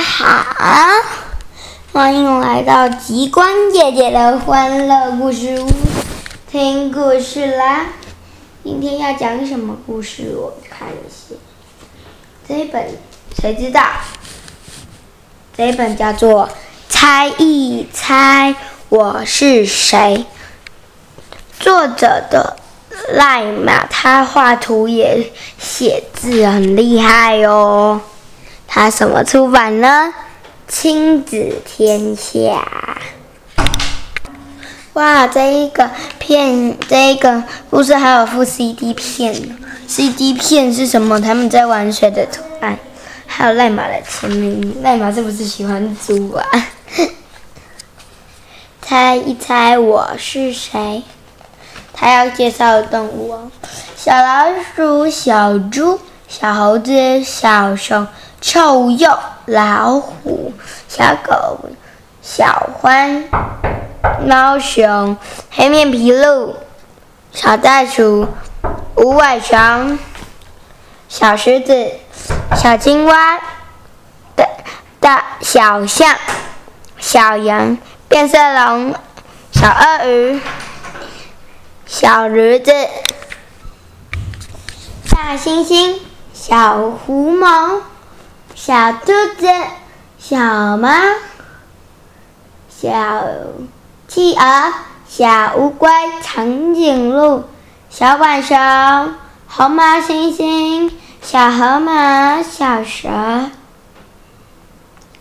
好，欢迎来到极光姐姐的欢乐故事屋，听故事啦。今天要讲什么故事？我看一下，这本谁知道？这本叫做《猜一猜我是谁》，作者的赖马，他画图也写字很厉害哦。他什么出版呢？亲子天下。哇，这一个片，这一个故事还有副 CD 片呢，CD 片是什么？他们在玩水的图案，还有赖马的签名。赖马是不是喜欢猪啊？猜一猜我是谁？他要介绍动物哦，小老鼠、小猪、小猴子、小熊。臭鼬、老虎、小狗、小獾、猫熊、黑面琵鹭、小袋鼠、五尾熊、小狮子、小青蛙、大大小象、小羊、变色龙、小鳄鱼、小驴子、大猩猩、小狐獴。小兔子、小猫、小企鹅、小乌龟、长颈鹿、小浣熊、红毛猩猩、小河马、小蛇、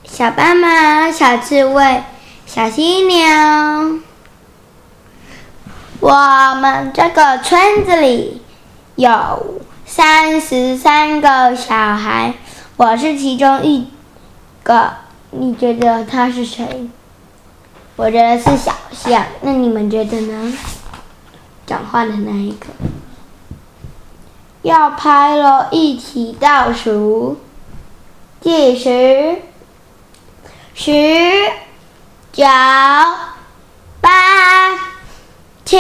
小斑马、小刺猬、小犀牛。我们这个村子里有三十三个小孩。我是其中一个，你觉得他是谁？我觉得是小象，那你们觉得呢？讲话的那一个。要拍了，一起倒数，计时，十、九、八、七、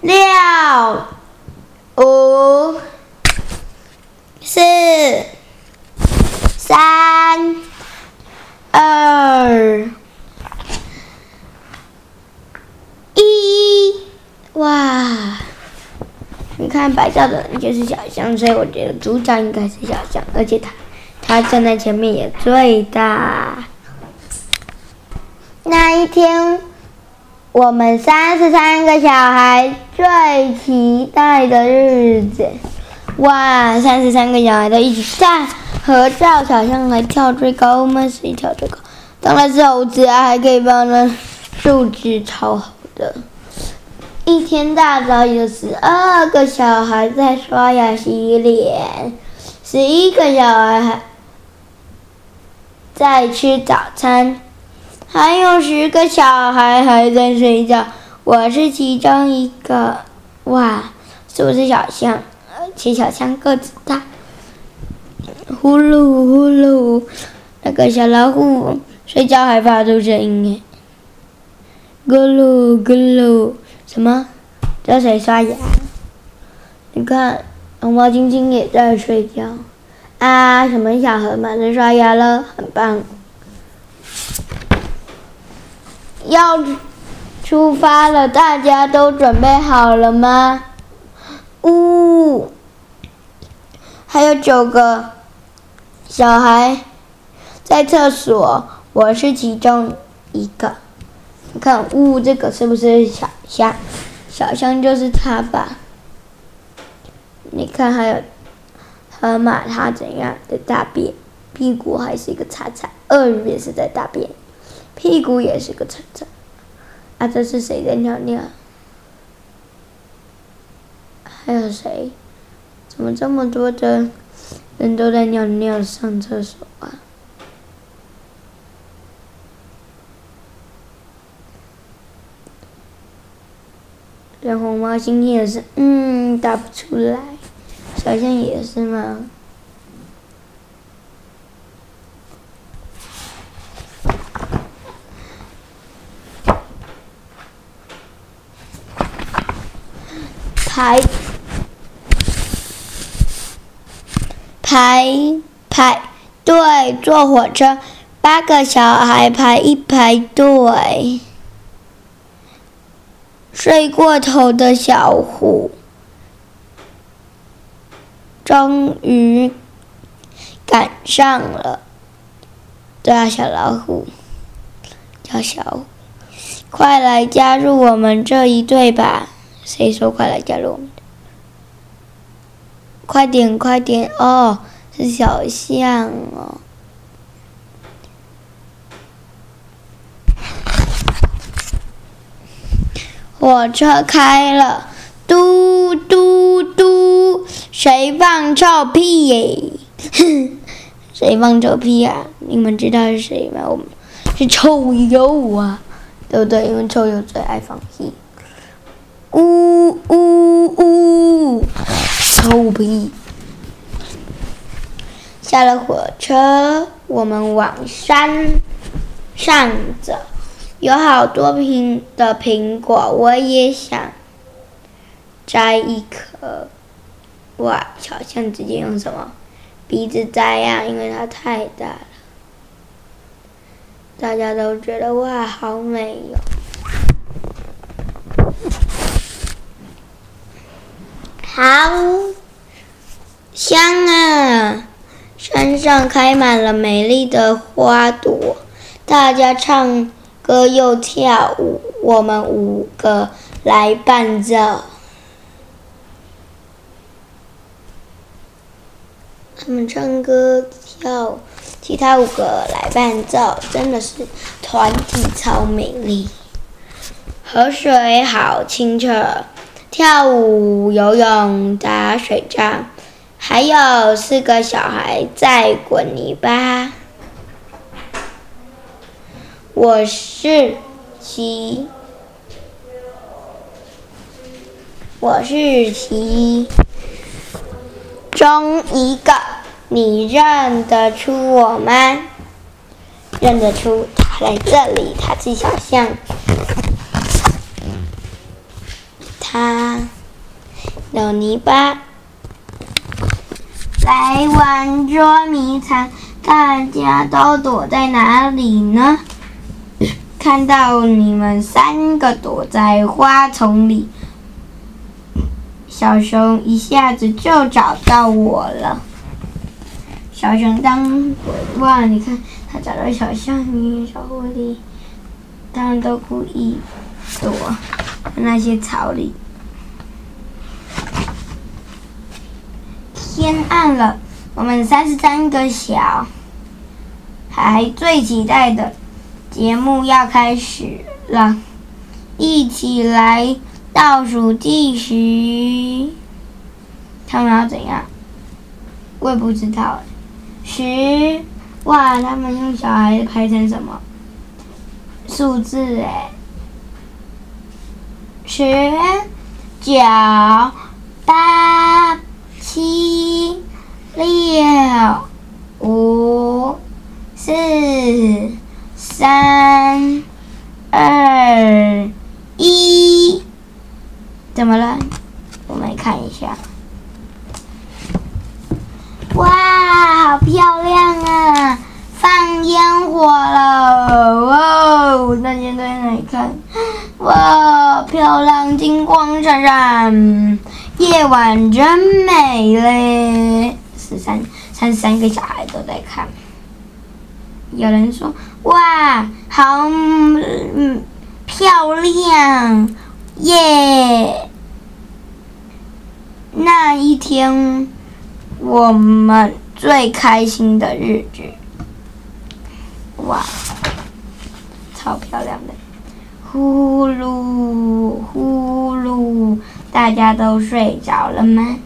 六、五。四、三、二、一，哇！你看白色的就是小象，所以我觉得主角应该是小象，而且他他站在前面也最大。那一天，我们三十三个小孩最期待的日子。哇！三十三个小孩都一起站合照，小象还跳最高吗？谁跳最高？当然是猴子啊，还可以帮那素质超好的。一天大早有十二个小孩在刷牙洗脸，十一个小孩还在吃早餐，还有十个小孩还在睡觉。我是其中一个。哇！是不是小象？且小象个子大，呼噜呼噜，那个小老虎睡觉还发出声音咕噜咕噜，什么？这谁刷牙？你看，红毛晶晶也在睡觉。啊，什么小河马在刷牙了？很棒。要出发了，大家都准备好了吗？呜。还有九个小孩在厕所，我是其中一个。看，呜，这个是不是小象？小象就是它吧？你看，还有河马，它怎样的大便？屁股还是一个叉叉。鳄鱼也是在大便，屁股也是个叉叉。啊，这是谁在尿尿？还有谁？怎么这么多的人都在尿尿上厕所啊？然后猫今天也是，嗯，打不出来。小象也是吗？排。排排队，坐火车，八个小孩排一排队。睡过头的小虎，终于赶上了。对啊，小老虎，叫小虎，快来加入我们这一队吧！谁说快来加入我们？快点，快点哦！是小象哦。火车开了，嘟嘟嘟！谁放臭屁？谁放臭屁呀？你们知道是谁吗？我们是臭鼬啊，对不对？因为臭鼬最爱放屁。呜呜呜！臭屁！下了火车，我们往山上走。有好多苹的苹果，我也想摘一颗。哇！小象直接用什么鼻子摘呀？因为它太大了。大家都觉得哇，好美哟！好香啊！山上开满了美丽的花朵，大家唱。歌又跳舞，我们五个来伴奏。他们唱歌跳，其他五个来伴奏，真的是团体超美丽。河水好清澈，跳舞、游泳、打水仗，还有四个小孩在滚泥巴。我是其，我是其中一个，你认得出我吗？认得出，他来这里，他是小象，他有泥巴，来玩捉迷藏，大家都躲在哪里呢？看到你们三个躲在花丛里，小熊一下子就找到我了。小熊当哇，你看他找到小象、小狐狸，他们都故意躲那些草里。天暗了，我们三十三个小孩最期待的。节目要开始了，一起来倒数计时。他们要怎样？我也不知道。十，哇！他们用小孩排成什么数字？哎，十、九、八、七、六、五、四。三、二、一，怎么了？我们来看一下。哇，好漂亮啊！放烟火了！哇，大家都在那里看。哇，漂亮，金光闪闪，夜晚真美嘞！十三、三三个小孩都在看。有人说：“哇，好嗯漂亮耶！”那一天，我们最开心的日子。哇，超漂亮的！呼噜呼噜，大家都睡着了吗？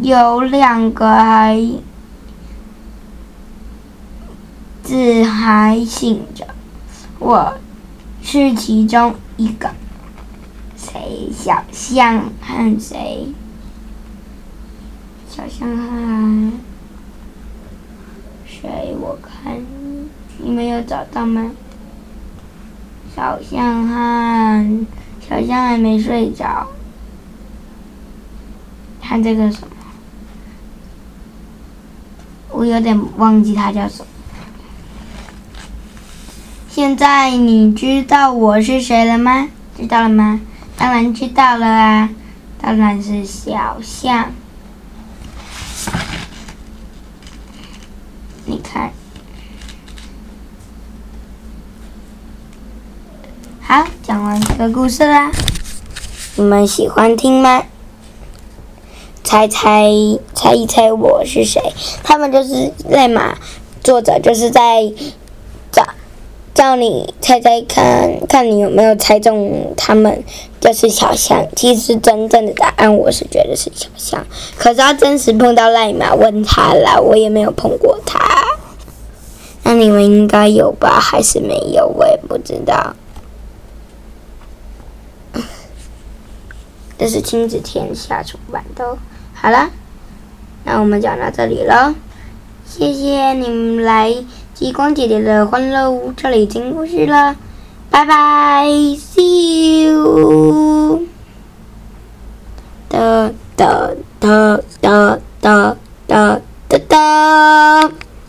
有两个还。字还醒着，我是其中一个。谁？小象和谁？小象和谁？我看你们有找到吗？小象和小象还没睡着，看这个什么？我有点忘记他叫什么。现在你知道我是谁了吗？知道了吗？当然知道了啊，当然是小象。你看，好，讲完这个故事啦。你们喜欢听吗？猜猜猜一猜我是谁？他们就是赖马，作者就是在叫你猜猜看看你有没有猜中他们就是小象。其实真正的答案我是觉得是小象，可是他真实碰到赖马问他了，我也没有碰过他。那你们应该有吧？还是没有？我也不知道。这是亲子天下出版的。好了，那我们讲到这里了。谢谢你们来激光姐姐的欢乐屋这里已经故事了，拜拜，See you。